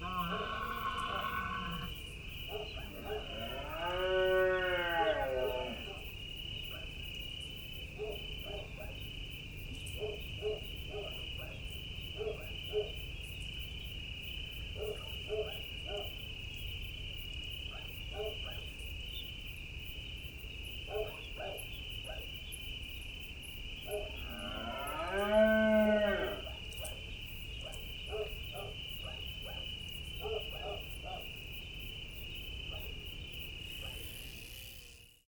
No, no,